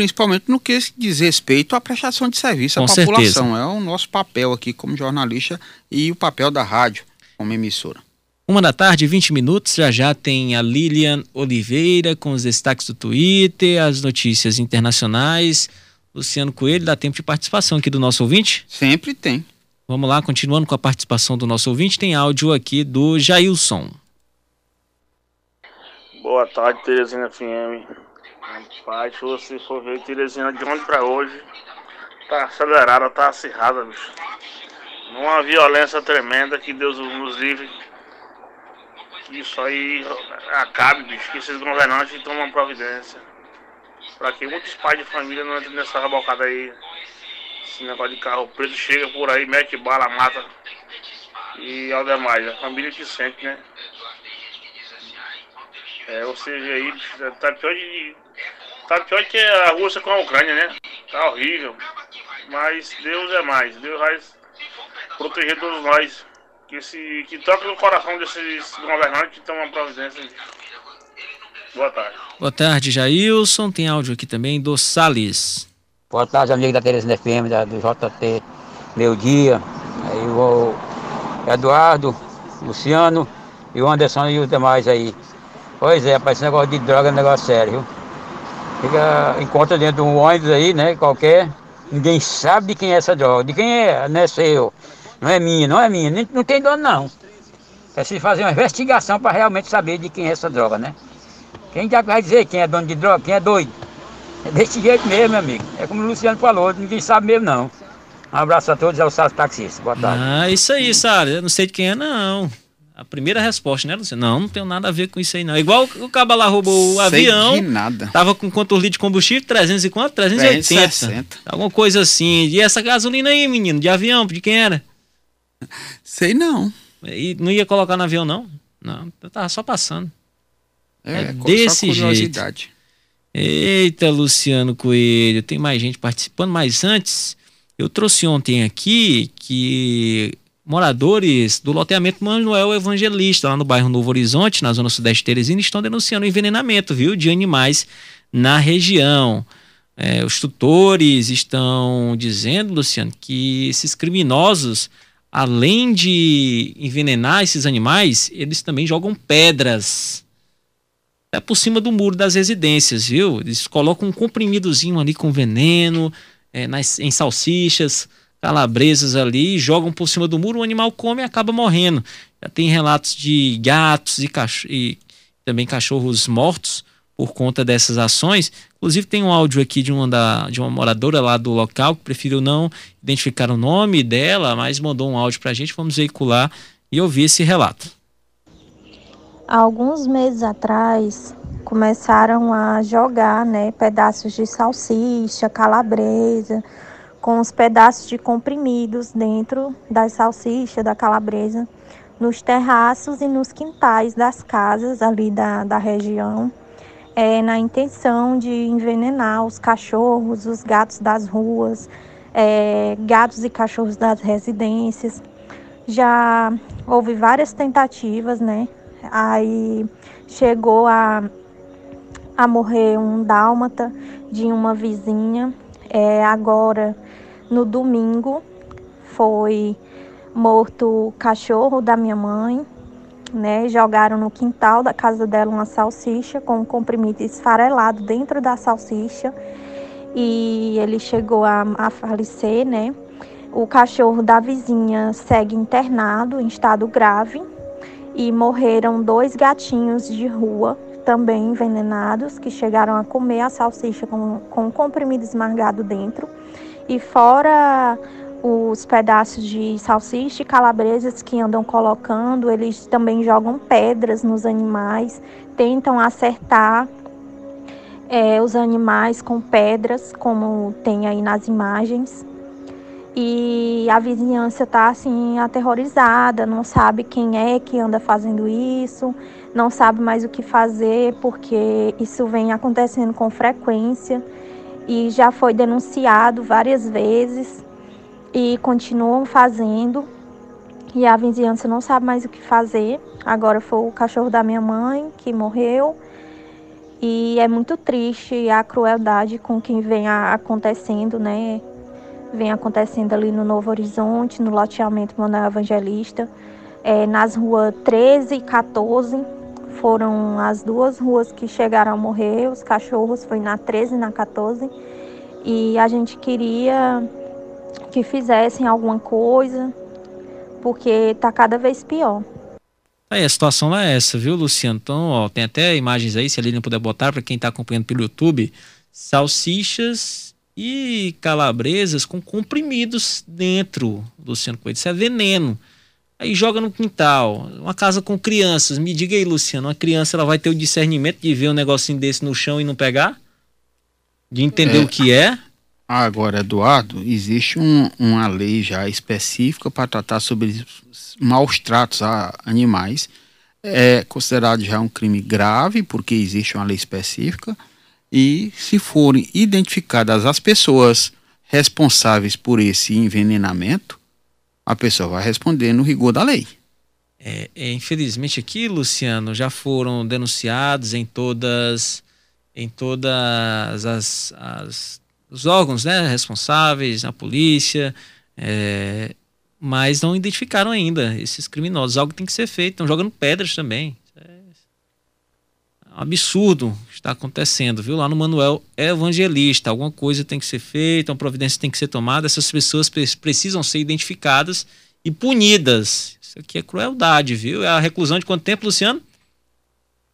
principalmente no que diz respeito à prestação de serviço à Com população. certeza. É o nosso papel aqui como jornalista e o papel da rádio como emissora. Uma da tarde, 20 minutos. Já já tem a Lilian Oliveira com os destaques do Twitter, as notícias internacionais. Luciano Coelho, dá tempo de participação aqui do nosso ouvinte? Sempre tem. Vamos lá, continuando com a participação do nosso ouvinte, tem áudio aqui do Jailson. Boa tarde, Teresina FM. Rapaz, se for ver Teresina de ontem pra hoje, tá acelerada, tá acirrada, bicho. Numa violência tremenda, que Deus nos livre. Que isso aí acabe, bicho, que esses governantes tomam providência. Pra que muitos pais de família não entrem nessa rabocada aí. Esse negócio de carro preto chega por aí, mete bala, mata. E ao demais, a família que sente, né? É, ou seja, aí tá pior de. Tá pior que a Rússia com a Ucrânia, né? Tá horrível. Mas Deus é mais. Deus vai proteger todos nós. Que, se, que toque no coração desses governantes que tomam providência. Boa tarde. Boa tarde, Jailson. Tem áudio aqui também do Salles. Boa tarde, amigo da Teresina FM, da, do JT Meu Dia. Aí o Eduardo, Luciano e o Anderson e os demais aí. Pois é, rapaz, esse negócio de droga é um negócio sério, viu? Fica, encontra dentro de um ônibus aí, né, qualquer, ninguém sabe de quem é essa droga, de quem é, não é seu, não é minha, não é minha, nem, não tem dono não. Se fazer uma investigação para realmente saber de quem é essa droga, né? Quem já vai dizer quem é dono de droga, quem é doido? É desse jeito mesmo, meu amigo. É como o Luciano falou, ninguém sabe mesmo não. Um abraço a todos, é o Sárcio Taxista. Boa tarde. Ah, isso aí, Sara. Eu não sei de quem é, não. A primeira resposta, né, Luciano? Não, não tenho nada a ver com isso aí, não. Igual o cabo lá roubou o Sei avião. de nada. Tava com quantos litros de combustível? 300 e quanto? 380. 360. Alguma coisa assim. E essa gasolina aí, menino? De avião? De quem era? Sei não. E não ia colocar no avião, não? Não, eu tava só passando. É, É desse curiosidade. Eita, Luciano Coelho, tem mais gente participando, mas antes, eu trouxe ontem aqui que moradores do loteamento Manuel Evangelista, lá no bairro Novo Horizonte, na zona sudeste de Teresina, estão denunciando envenenamento, viu, de animais na região. É, os tutores estão dizendo, Luciano, que esses criminosos, além de envenenar esses animais, eles também jogam pedras é por cima do muro das residências, viu? Eles colocam um comprimidozinho ali com veneno, é, nas, em salsichas, calabresas ali, jogam por cima do muro, o animal come e acaba morrendo. Já tem relatos de gatos e, cach e também cachorros mortos por conta dessas ações. Inclusive tem um áudio aqui de uma, da, de uma moradora lá do local que preferiu não identificar o nome dela, mas mandou um áudio pra gente. Vamos veicular e ouvir esse relato. Alguns meses atrás começaram a jogar né, pedaços de salsicha, calabresa, com os pedaços de comprimidos dentro da salsicha, da calabresa, nos terraços e nos quintais das casas ali da, da região, é, na intenção de envenenar os cachorros, os gatos das ruas, é, gatos e cachorros das residências. Já houve várias tentativas, né? Aí chegou a, a morrer um dálmata de uma vizinha. É, agora, no domingo, foi morto o cachorro da minha mãe. Né, jogaram no quintal da casa dela uma salsicha com um comprimido esfarelado dentro da salsicha e ele chegou a, a falecer, né? O cachorro da vizinha segue internado em estado grave e morreram dois gatinhos de rua, também envenenados, que chegaram a comer a salsicha com, com um comprimido esmargado dentro. E fora os pedaços de salsicha e calabresas que andam colocando, eles também jogam pedras nos animais, tentam acertar é, os animais com pedras, como tem aí nas imagens. E a vizinhança está assim aterrorizada, não sabe quem é que anda fazendo isso, não sabe mais o que fazer porque isso vem acontecendo com frequência e já foi denunciado várias vezes e continuam fazendo e a vizinhança não sabe mais o que fazer. Agora foi o cachorro da minha mãe que morreu E é muito triste a crueldade com quem vem acontecendo, né? Vem acontecendo ali no Novo Horizonte, no loteamento Manuel Evangelista, é, nas ruas 13 e 14. Foram as duas ruas que chegaram a morrer, os cachorros foi na 13 e na 14. E a gente queria que fizessem alguma coisa, porque tá cada vez pior. Aí a situação é essa, viu, Luciano? Então, ó, tem até imagens aí, se a Lilian puder botar para quem está acompanhando pelo YouTube, salsichas e calabresas com comprimidos dentro, Luciano Coelho. Isso é veneno. Aí joga no quintal, uma casa com crianças. Me diga aí, Luciano, uma criança ela vai ter o discernimento de ver um negocinho desse no chão e não pegar? De entender é. o que é? Agora, Eduardo, existe um, uma lei já específica para tratar sobre maus tratos a animais. É considerado já um crime grave, porque existe uma lei específica. E se forem identificadas as pessoas responsáveis por esse envenenamento, a pessoa vai responder no rigor da lei. É, é, infelizmente aqui, Luciano, já foram denunciados em todas, em todas as, as os órgãos né, responsáveis, a polícia, é, mas não identificaram ainda esses criminosos. Algo tem que ser feito. Estão jogando pedras também. Absurdo que está acontecendo, viu? Lá no Manuel Evangelista. Alguma coisa tem que ser feita, uma providência tem que ser tomada. Essas pessoas precisam ser identificadas e punidas. Isso aqui é crueldade, viu? É a reclusão de quanto tempo, Luciano?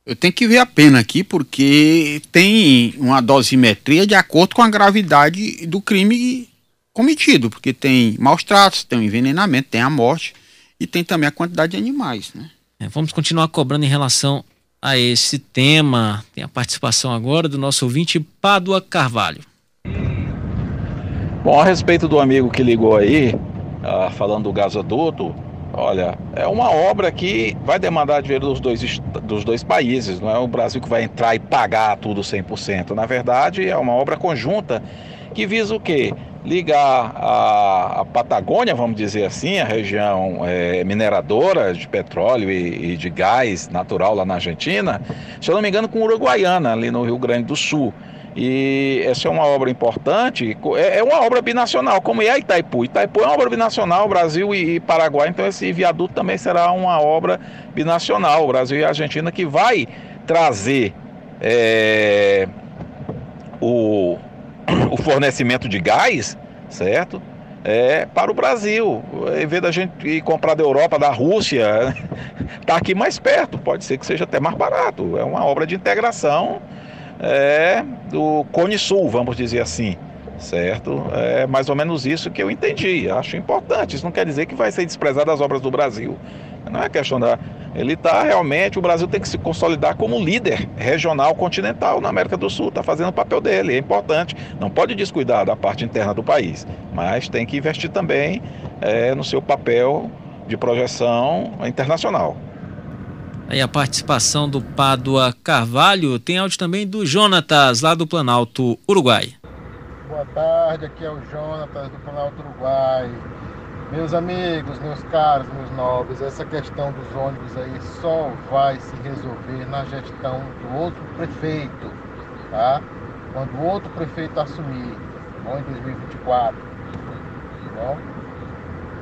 Eu tenho que ver a pena aqui porque tem uma dosimetria de acordo com a gravidade do crime cometido, porque tem maus tratos, tem o envenenamento, tem a morte e tem também a quantidade de animais, né? É, vamos continuar cobrando em relação a esse tema. Tem a participação agora do nosso ouvinte Pádua Carvalho. Bom, a respeito do amigo que ligou aí, uh, falando do gasoduto, Olha, é uma obra que vai demandar dinheiro dos dois, dos dois países, não é o Brasil que vai entrar e pagar tudo 100%. Na verdade, é uma obra conjunta que visa o quê? Ligar a, a Patagônia, vamos dizer assim, a região é, mineradora de petróleo e, e de gás natural lá na Argentina, se eu não me engano, com Uruguaiana, ali no Rio Grande do Sul. E essa é uma obra importante, é, é uma obra binacional, como é a Itaipu. Itaipu é uma obra binacional, Brasil e Paraguai, então esse viaduto também será uma obra binacional, Brasil e Argentina, que vai trazer é, o, o fornecimento de gás, certo? É, para o Brasil. Em vez da gente ir comprar da Europa, da Rússia, está aqui mais perto, pode ser que seja até mais barato. É uma obra de integração é, do Cone Sul, vamos dizer assim, certo? É mais ou menos isso que eu entendi. Acho importante. Isso não quer dizer que vai ser desprezado as obras do Brasil. Não é questão da. Ele está realmente. O Brasil tem que se consolidar como líder regional continental na América do Sul. Está fazendo o papel dele. É importante. Não pode descuidar da parte interna do país, mas tem que investir também é, no seu papel de projeção internacional. Aí a participação do Pádua Carvalho, tem áudio também do Jonatas, lá do Planalto Uruguai. Boa tarde, aqui é o Jonatas do Planalto Uruguai. Meus amigos, meus caros, meus nobres, essa questão dos ônibus aí só vai se resolver na gestão do outro prefeito, tá? Quando o outro prefeito assumir, bom, em 2024, tá bom?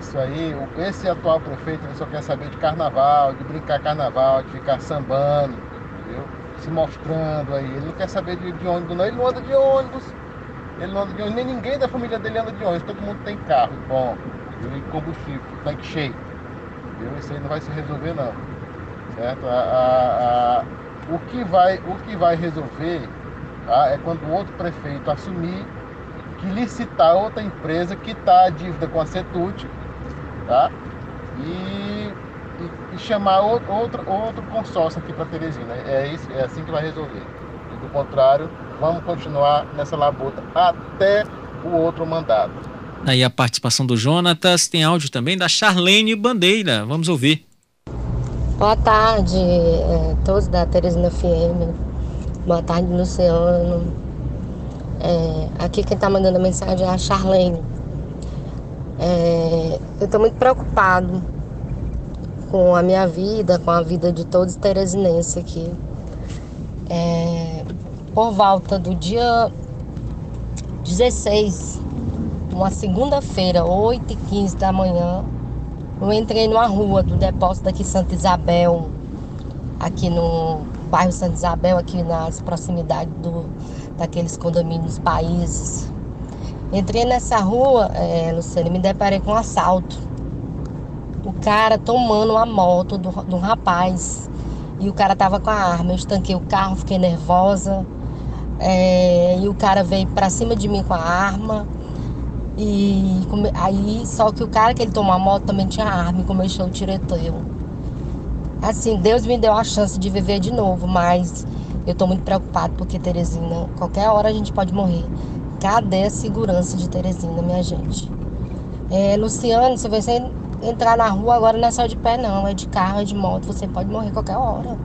Isso aí, esse atual prefeito ele só quer saber de carnaval, de brincar carnaval, de ficar sambando, entendeu? se mostrando aí. Ele não quer saber de, de ônibus, não. Ele não anda de ônibus. Ele não anda de ônibus, nem ninguém da família dele anda de ônibus. Todo mundo tem carro bom, e combustível, tanque cheio. Entendeu? Isso aí não vai se resolver não. Certo? A, a, a, o, que vai, o que vai resolver tá? é quando o outro prefeito assumir que licitar outra empresa que está a dívida com a CETUT tá? E, e, e chamar outro, outro, outro consórcio aqui para Teresina. É, isso, é assim que vai resolver. Do contrário, vamos continuar nessa labuta até o outro mandato. Aí a participação do Jonatas, tem áudio também da Charlene Bandeira. Vamos ouvir. Boa tarde, é, todos da Teresina FM. Boa tarde, Luciano. É, aqui quem está mandando a mensagem é a Charlene. É, eu estou muito preocupado com a minha vida, com a vida de todos os teresinenses aqui. É, por volta do dia 16, uma segunda-feira, 8 e 15 da manhã, eu entrei numa rua do depósito aqui Santa Isabel, aqui no bairro Santa Isabel, aqui nas proximidades do, daqueles condomínios países. Entrei nessa rua, é, Luciano, e me deparei com um assalto. O cara tomando uma moto do, um rapaz. E o cara tava com a arma. Eu estanquei o carro, fiquei nervosa. É, e o cara veio pra cima de mim com a arma. E aí, só que o cara que ele tomou a moto também tinha arma e começou o tiroteio. Assim, Deus me deu a chance de viver de novo, mas eu tô muito preocupado porque Teresina, qualquer hora a gente pode morrer. Cadê a segurança de Teresina, minha gente? É, Luciano, se você entrar na rua agora não é só de pé não, é de carro, é de moto, você pode morrer qualquer hora.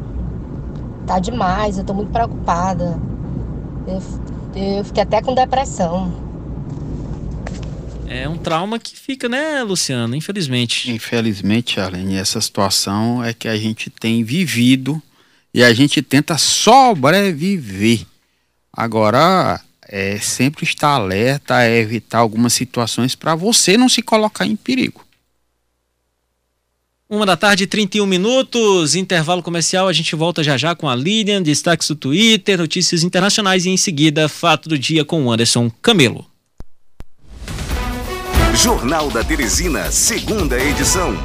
Tá demais, eu tô muito preocupada. Eu, eu fiquei até com depressão. É um trauma que fica, né, Luciano? Infelizmente. Infelizmente, Arlene, essa situação é que a gente tem vivido e a gente tenta sobreviver. Agora, é sempre estar alerta, é evitar algumas situações para você não se colocar em perigo. Uma da tarde, 31 minutos, intervalo comercial. A gente volta já já com a Lilian, destaques do Twitter, notícias internacionais e em seguida, fato do dia com o Anderson Camelo. Jornal da Teresina, segunda edição.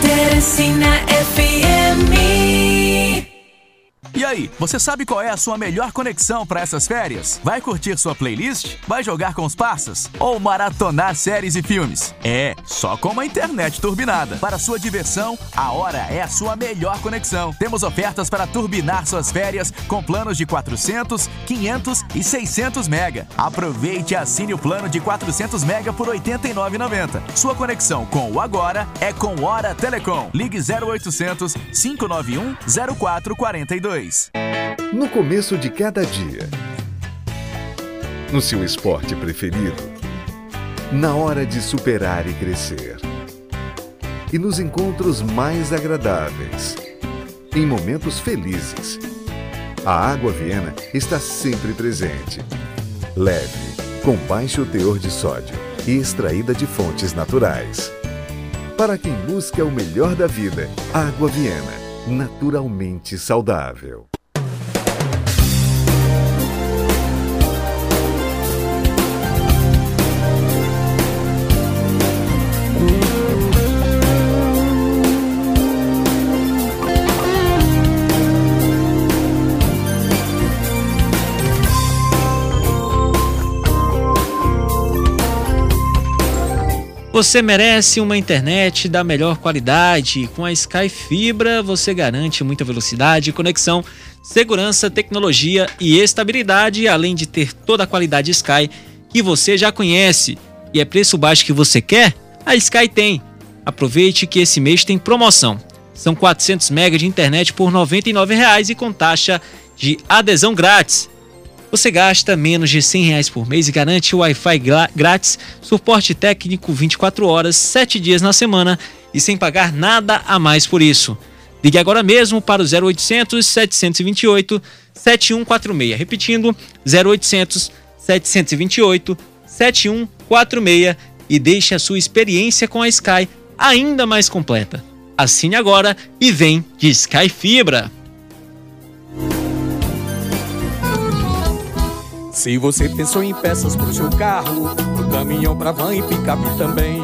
Teresina FM. E aí, você sabe qual é a sua melhor conexão para essas férias? Vai curtir sua playlist? Vai jogar com os parceiros? Ou maratonar séries e filmes? É, só com uma internet turbinada. Para sua diversão, a hora é a sua melhor conexão. Temos ofertas para turbinar suas férias com planos de 400, 500 e 600 mega. Aproveite e assine o plano de 400 mega por R$ 89,90. Sua conexão com o Agora é com Hora Telecom. Ligue 0800 591 0442. No começo de cada dia. No seu esporte preferido. Na hora de superar e crescer. E nos encontros mais agradáveis. Em momentos felizes. A Água Viena está sempre presente. Leve, com baixo teor de sódio e extraída de fontes naturais. Para quem busca o melhor da vida, Água Viena naturalmente saudável. Você merece uma internet da melhor qualidade. Com a Sky Fibra, você garante muita velocidade, conexão, segurança, tecnologia e estabilidade, além de ter toda a qualidade Sky que você já conhece. E é preço baixo que você quer? A Sky tem. Aproveite que esse mês tem promoção. São 400 MB de internet por R$ 99,00 e com taxa de adesão grátis. Você gasta menos de 100 reais por mês e garante Wi-Fi grátis, suporte técnico 24 horas, 7 dias na semana e sem pagar nada a mais por isso. Ligue agora mesmo para o 0800 728 7146. Repetindo, 0800 728 7146 e deixe a sua experiência com a Sky ainda mais completa. Assine agora e vem de Sky Fibra. Se você pensou em peças pro seu carro, pro caminhão, pra van e picape também.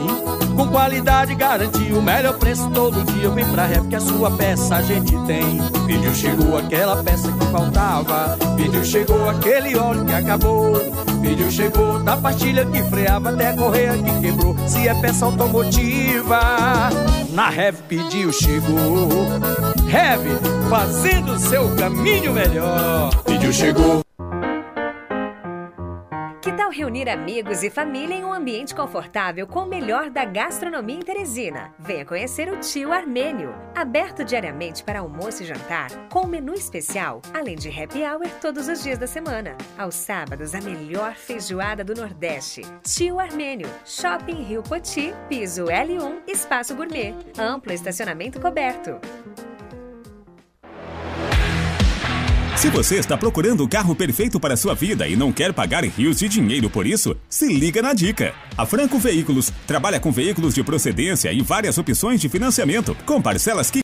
Com qualidade garantia o melhor preço todo dia. Vem pra Rev que a sua peça a gente tem. Pediu, chegou aquela peça que faltava. Pediu, chegou aquele óleo que acabou. Pediu, chegou da pastilha que freava até a correia que quebrou. Se é peça automotiva, na Rev pediu, chegou. Rev, fazendo seu caminho melhor. Pediu, chegou. Que tal reunir amigos e família em um ambiente confortável com o melhor da gastronomia em Teresina? Venha conhecer o Tio Armênio, aberto diariamente para almoço e jantar, com menu especial, além de happy hour todos os dias da semana. Aos sábados, a melhor feijoada do Nordeste. Tio Armênio, Shopping Rio Poti, piso L1, espaço gourmet, amplo estacionamento coberto. Se você está procurando o carro perfeito para sua vida e não quer pagar rios de dinheiro por isso, se liga na dica. A Franco Veículos trabalha com veículos de procedência e várias opções de financiamento, com parcelas que